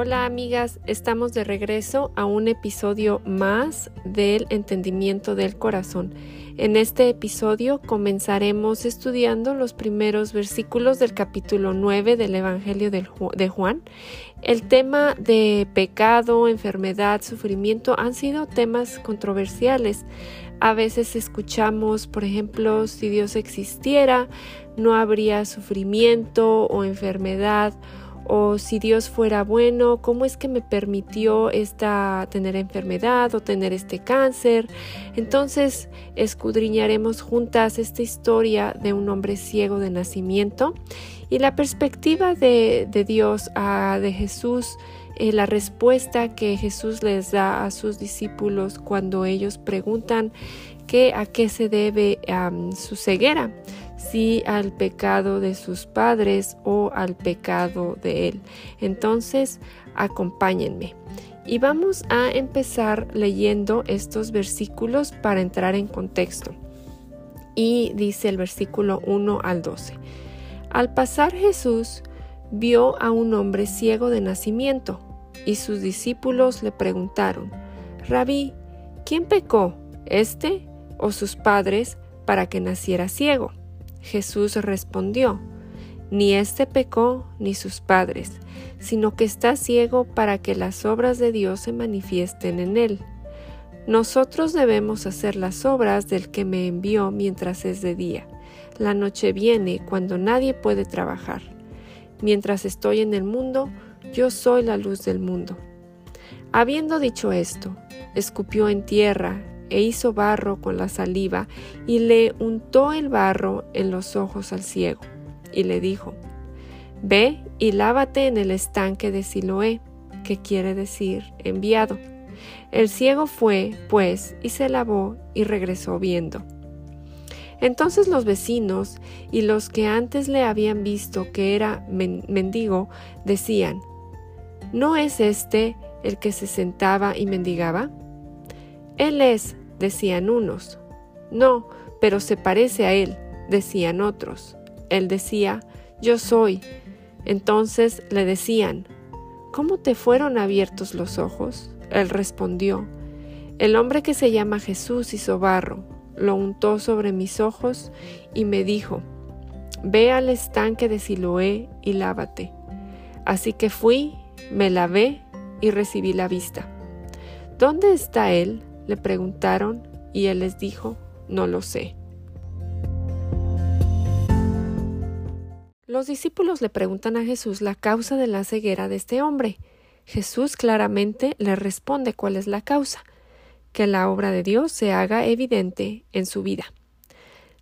Hola amigas, estamos de regreso a un episodio más del entendimiento del corazón. En este episodio comenzaremos estudiando los primeros versículos del capítulo 9 del Evangelio de Juan. El tema de pecado, enfermedad, sufrimiento han sido temas controversiales. A veces escuchamos, por ejemplo, si Dios existiera, no habría sufrimiento o enfermedad o si Dios fuera bueno, cómo es que me permitió esta tener enfermedad o tener este cáncer. Entonces escudriñaremos juntas esta historia de un hombre ciego de nacimiento y la perspectiva de, Dios, de Jesús, eh, la respuesta que Jesús les da a sus discípulos cuando ellos preguntan que, a qué se debe su ceguera si al pecado de sus padres o al pecado de él. Entonces, acompáñenme. Y vamos a empezar leyendo estos versículos para entrar en contexto. Y dice el versículo 1 al 12. Al pasar Jesús vio a un hombre ciego de nacimiento, y sus discípulos le preguntaron, Rabí, ¿quién pecó, este o sus padres, para que naciera ciego? Jesús respondió, Ni éste pecó ni sus padres, sino que está ciego para que las obras de Dios se manifiesten en él. Nosotros debemos hacer las obras del que me envió mientras es de día. La noche viene cuando nadie puede trabajar. Mientras estoy en el mundo, yo soy la luz del mundo. Habiendo dicho esto, escupió en tierra e hizo barro con la saliva y le untó el barro en los ojos al ciego y le dijo, Ve y lávate en el estanque de Siloé, que quiere decir enviado. El ciego fue, pues, y se lavó y regresó viendo. Entonces los vecinos y los que antes le habían visto que era mendigo decían, ¿no es este el que se sentaba y mendigaba? Él es, decían unos. No, pero se parece a él, decían otros. Él decía, yo soy. Entonces le decían, ¿cómo te fueron abiertos los ojos? Él respondió, el hombre que se llama Jesús hizo barro, lo untó sobre mis ojos y me dijo, ve al estanque de Siloé y lávate. Así que fui, me lavé y recibí la vista. ¿Dónde está él? Le preguntaron y él les dijo, no lo sé. Los discípulos le preguntan a Jesús la causa de la ceguera de este hombre. Jesús claramente le responde cuál es la causa, que la obra de Dios se haga evidente en su vida.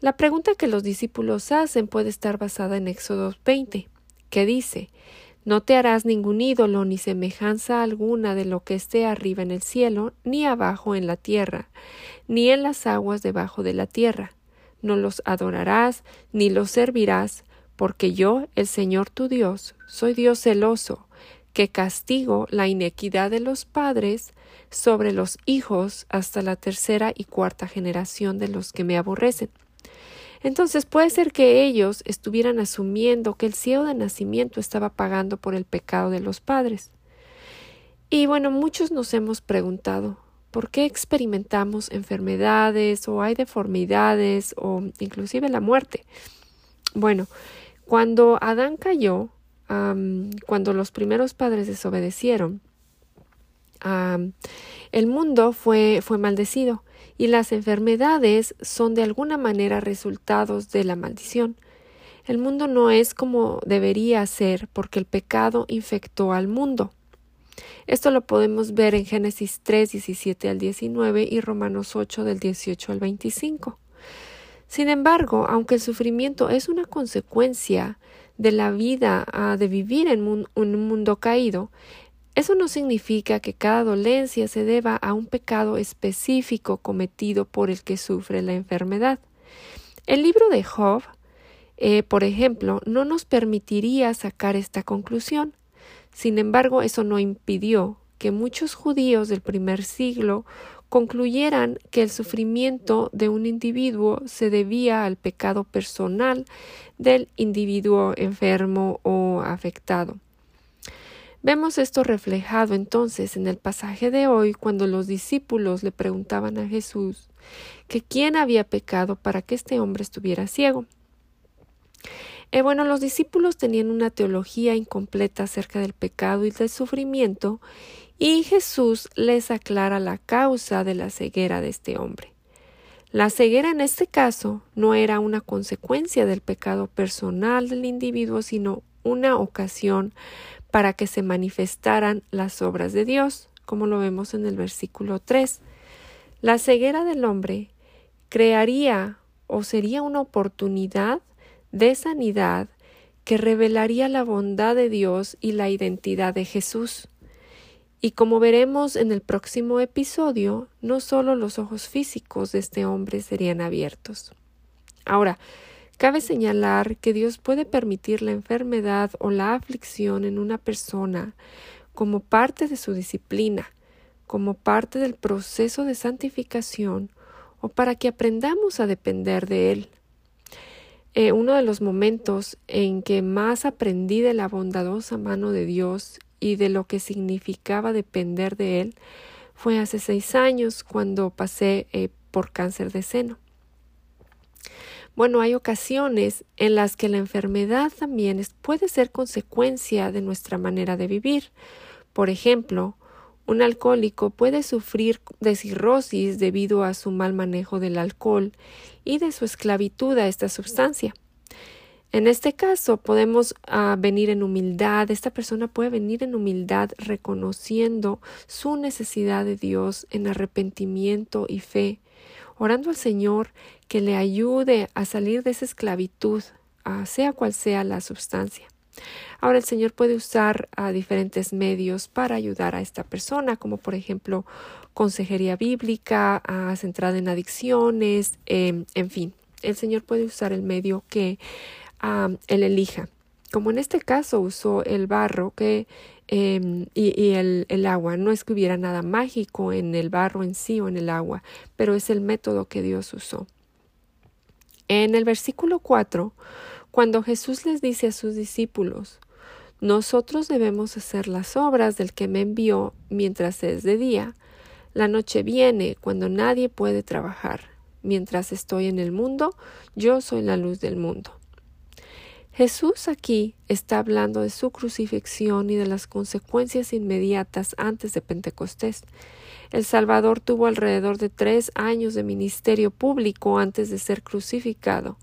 La pregunta que los discípulos hacen puede estar basada en Éxodo 20, que dice no te harás ningún ídolo ni semejanza alguna de lo que esté arriba en el cielo, ni abajo en la tierra, ni en las aguas debajo de la tierra. No los adorarás, ni los servirás, porque yo, el Señor tu Dios, soy Dios celoso, que castigo la inequidad de los padres sobre los hijos hasta la tercera y cuarta generación de los que me aborrecen entonces puede ser que ellos estuvieran asumiendo que el ciego de nacimiento estaba pagando por el pecado de los padres. Y bueno, muchos nos hemos preguntado ¿por qué experimentamos enfermedades o hay deformidades o inclusive la muerte? Bueno, cuando Adán cayó, cuando los primeros padres desobedecieron, el mundo fue, fue maldecido y las enfermedades son de alguna manera resultados de la maldición. El mundo no es como debería ser porque el pecado infectó al mundo. Esto lo podemos ver en Génesis 3, 17 al 19 y Romanos 8 del 18 al 25. Sin embargo, aunque el sufrimiento es una consecuencia de la vida ah, de vivir en un mundo caído, eso no significa que cada dolencia se deba a un pecado específico cometido por el que sufre la enfermedad. El libro de Job, eh, por ejemplo, no nos permitiría sacar esta conclusión. Sin embargo, eso no impidió que muchos judíos del primer siglo concluyeran que el sufrimiento de un individuo se debía al pecado personal del individuo enfermo o afectado. Vemos esto reflejado entonces en el pasaje de hoy cuando los discípulos le preguntaban a Jesús que quién había pecado para que este hombre estuviera ciego. Eh, bueno, los discípulos tenían una teología incompleta acerca del pecado y del sufrimiento, y Jesús les aclara la causa de la ceguera de este hombre. La ceguera en este caso no era una consecuencia del pecado personal del individuo, sino una ocasión para que se manifestaran las obras de Dios, como lo vemos en el versículo 3. La ceguera del hombre crearía o sería una oportunidad de sanidad que revelaría la bondad de Dios y la identidad de Jesús. Y como veremos en el próximo episodio, no solo los ojos físicos de este hombre serían abiertos. Ahora, cabe señalar que Dios puede permitir la enfermedad o la aflicción en una persona como parte de su disciplina, como parte del proceso de santificación o para que aprendamos a depender de Él. Eh, uno de los momentos en que más aprendí de la bondadosa mano de Dios y de lo que significaba depender de Él fue hace seis años cuando pasé eh, por cáncer de seno. Bueno, hay ocasiones en las que la enfermedad también puede ser consecuencia de nuestra manera de vivir. Por ejemplo, un alcohólico puede sufrir de cirrosis debido a su mal manejo del alcohol y de su esclavitud a esta sustancia. En este caso podemos ah, venir en humildad, esta persona puede venir en humildad reconociendo su necesidad de Dios en arrepentimiento y fe, orando al Señor que le ayude a salir de esa esclavitud, sea cual sea la sustancia. Ahora el Señor puede usar diferentes medios para ayudar a esta persona, como por ejemplo consejería bíblica, centrada en adicciones, em, en fin, el Señor puede usar el medio que Él elija. Como en este caso usó el barro que, em, y, el, el, agua. No es que hubiera nada mágico en el barro en sí o en el agua, pero es el método que Dios usó. En el versículo 4 cuando Jesús les dice a sus discípulos, nosotros debemos hacer las obras del que me envió mientras es de día, la noche viene cuando nadie puede trabajar. Mientras estoy en el mundo, yo soy la luz del mundo. Jesús aquí está hablando de su crucifixión y de las consecuencias inmediatas antes de Pentecostés. El Salvador tuvo alrededor de tres años de ministerio público antes de ser crucificado.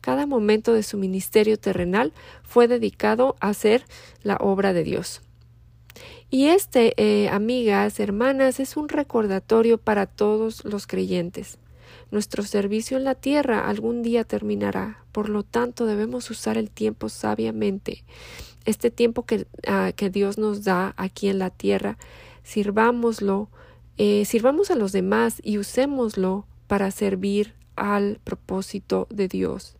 Cada momento de su ministerio terrenal fue dedicado a hacer la obra de Dios. Y este, eh, amigas, hermanas, es un recordatorio para todos los creyentes. Nuestro servicio en la tierra algún día terminará, por lo tanto debemos usar el tiempo sabiamente. Este tiempo que, ah, que Dios nos da aquí en la tierra, sirvámoslo, eh, sirvamos a los demás y usémoslo para servir al propósito de Dios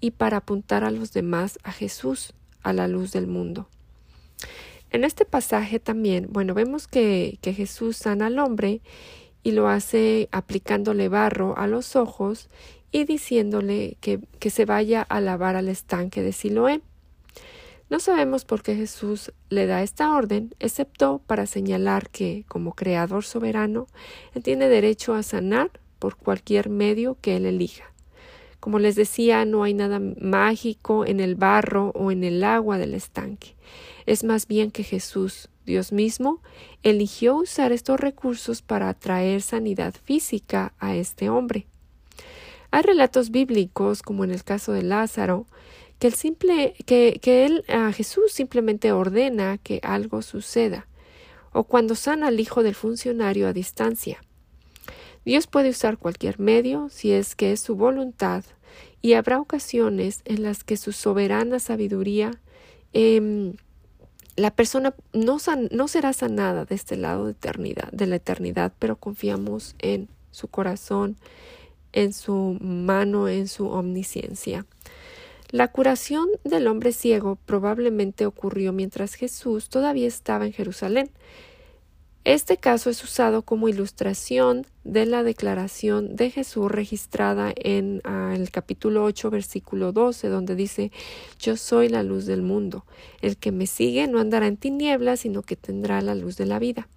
y para apuntar a los demás a Jesús, a la luz del mundo. En este pasaje también, bueno, vemos que, que Jesús sana al hombre y lo hace aplicándole barro a los ojos y diciéndole que, que se vaya a lavar al estanque de Siloé. No sabemos por qué Jesús le da esta orden, excepto para señalar que, como creador soberano, él tiene derecho a sanar por cualquier medio que él elija. Como les decía, no hay nada mágico en el barro o en el agua del estanque. Es más bien que Jesús, Dios mismo, eligió usar estos recursos para atraer sanidad física a este hombre. Hay relatos bíblicos, como en el caso de Lázaro, que, el simple, que, que él, a Jesús simplemente ordena que algo suceda, o cuando sana al hijo del funcionario a distancia. Dios puede usar cualquier medio si es que es su voluntad y habrá ocasiones en las que su soberana sabiduría em, la persona no, no, será sanada de este lado de, eternidad, de la eternidad, pero confiamos en su corazón, en su mano, en su omnisciencia. La curación del hombre ciego probablemente ocurrió mientras Jesús todavía estaba en Jerusalén. Este caso es usado como ilustración de la declaración de Jesús registrada en ah, el capítulo 8, versículo 12, donde dice, Yo soy la luz del mundo. El que me sigue no andará en tinieblas, sino que tendrá la luz de la vida.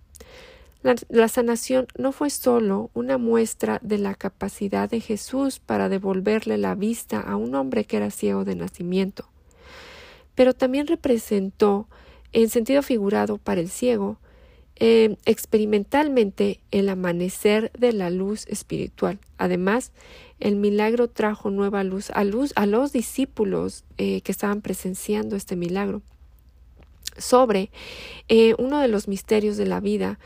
La, sanación no fue solo una muestra de la capacidad de Jesús para devolverle la vista a un hombre que era ciego de nacimiento, pero también representó, en sentido figurado para el ciego, eh, experimentalmente el amanecer de la luz espiritual. Además, el milagro trajo nueva luz a, luz, a los discípulos eh, que estaban presenciando este milagro. Sobre eh, uno de los misterios de la vida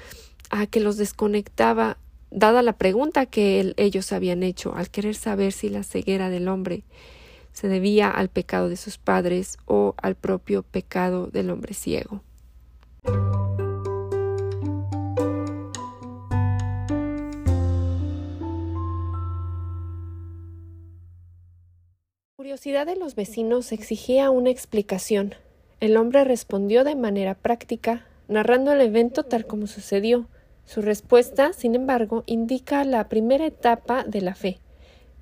a que los desconectaba, dada la pregunta que ellos habían hecho al querer saber si la ceguera del hombre se debía al pecado de sus padres o al propio pecado del hombre ciego. Curiosidad de los vecinos exigía una explicación. El hombre respondió de manera práctica, narrando el evento tal como sucedió. Su respuesta, sin embargo, indica la primera etapa de la fe.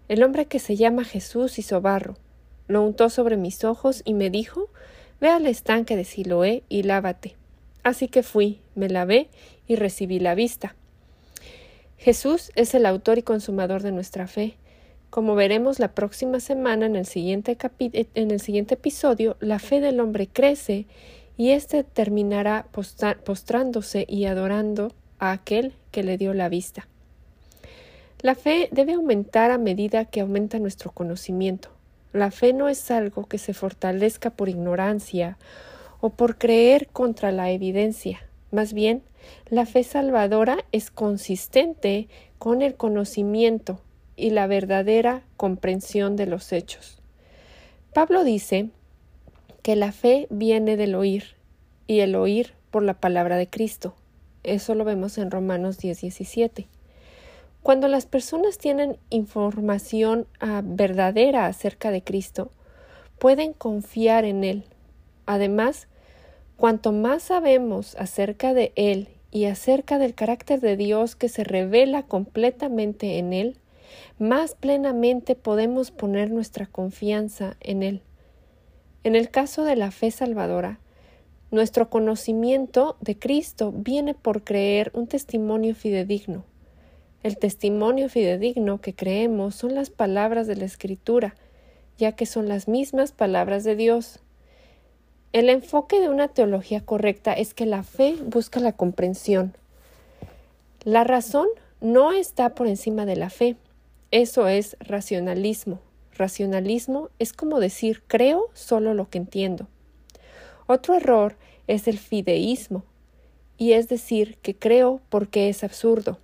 El hombre que se llama Jesús hizo barro, lo untó sobre mis ojos y me dijo Ve al estanque de Siloé y lávate. Así que fui, me lavé y recibí la vista. Jesús es el autor y consumador de nuestra fe. Como veremos la próxima semana en el siguiente, en el siguiente episodio, la fe del hombre crece y éste terminará postrándose y adorando a aquel que le dio la vista. La fe debe aumentar a medida que aumenta nuestro conocimiento. La fe no es algo que se fortalezca por ignorancia o por creer contra la evidencia. Más bien, la fe salvadora es consistente con el conocimiento y la verdadera comprensión de los hechos. Pablo dice que la fe viene del oír y el oír por la palabra de Cristo. Eso lo vemos en Romanos 10, 17. Cuando las personas tienen información ah, verdadera acerca de Cristo, pueden confiar en Él. Además, cuanto más sabemos acerca de Él y acerca del carácter de Dios que se revela completamente en Él, más plenamente podemos poner nuestra confianza en Él. En el caso de la fe salvadora, nuestro conocimiento de Cristo viene por creer un testimonio fidedigno. El testimonio fidedigno que creemos son las palabras de la Escritura, ya que son las mismas palabras de Dios. El enfoque de una teología correcta es que la fe busca la comprensión. La razón no está por encima de la fe, eso es racionalismo. Racionalismo es como decir creo solo lo que entiendo. Otro error es el fideísmo, y es decir que creo porque es absurdo.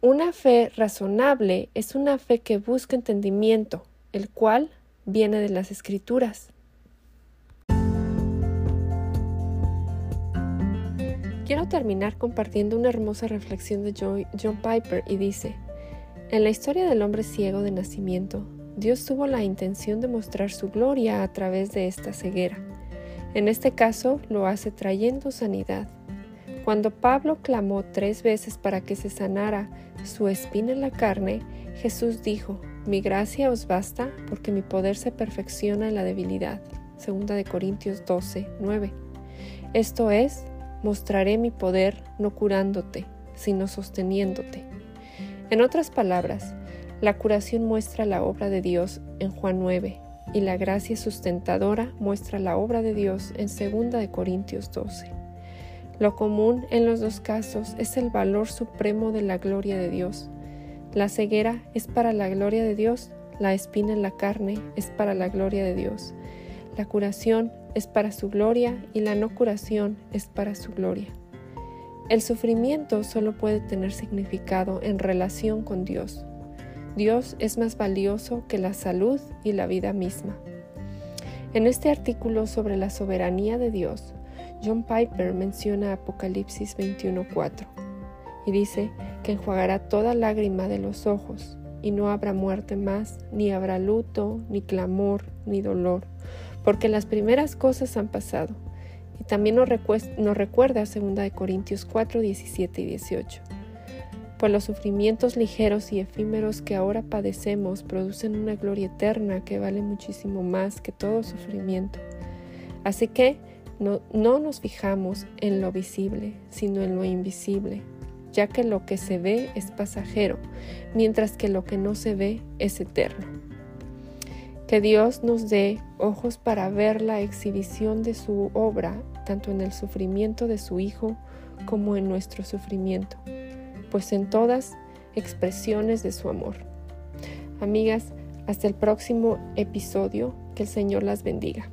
Una fe razonable es una fe que busca entendimiento, el cual viene de las escrituras. Quiero terminar compartiendo una hermosa reflexión de John Piper y dice, en la historia del hombre ciego de nacimiento, Dios tuvo la intención de mostrar su gloria a través de esta ceguera. En este caso lo hace trayendo sanidad. Cuando Pablo clamó tres veces para que se sanara su espina en la carne, Jesús dijo, Mi gracia os basta porque mi poder se perfecciona en la debilidad. Segunda de Corintios 12, 9. Esto es, mostraré mi poder no curándote, sino sosteniéndote. En otras palabras, la curación muestra la obra de Dios en Juan 9 y la gracia sustentadora muestra la obra de Dios en 2 de Corintios 12. Lo común en los dos casos es el valor supremo de la gloria de Dios. La ceguera es para la gloria de Dios, la espina en la carne es para la gloria de Dios. La curación es para su gloria y la no curación es para su gloria. El sufrimiento solo puede tener significado en relación con Dios. Dios es más valioso que la salud y la vida misma. En este artículo sobre la soberanía de Dios, John Piper menciona Apocalipsis 21:4 y dice que enjuagará toda lágrima de los ojos y no habrá muerte más, ni habrá luto, ni clamor, ni dolor, porque las primeras cosas han pasado Y también nos, nos recuerda 2 Corintios 4, 17 y 18. Pues los sufrimientos ligeros y efímeros que ahora padecemos producen una gloria eterna que vale muchísimo más que todo sufrimiento. Así que no, no nos fijamos en lo visible, sino en lo invisible, ya que lo que se ve es pasajero, mientras que lo que no se ve es eterno. Que Dios nos dé ojos para ver la exhibición de su obra, tanto en el sufrimiento de su Hijo como en nuestro sufrimiento, pues en todas expresiones de su amor. Amigas, hasta el próximo episodio, que el Señor las bendiga.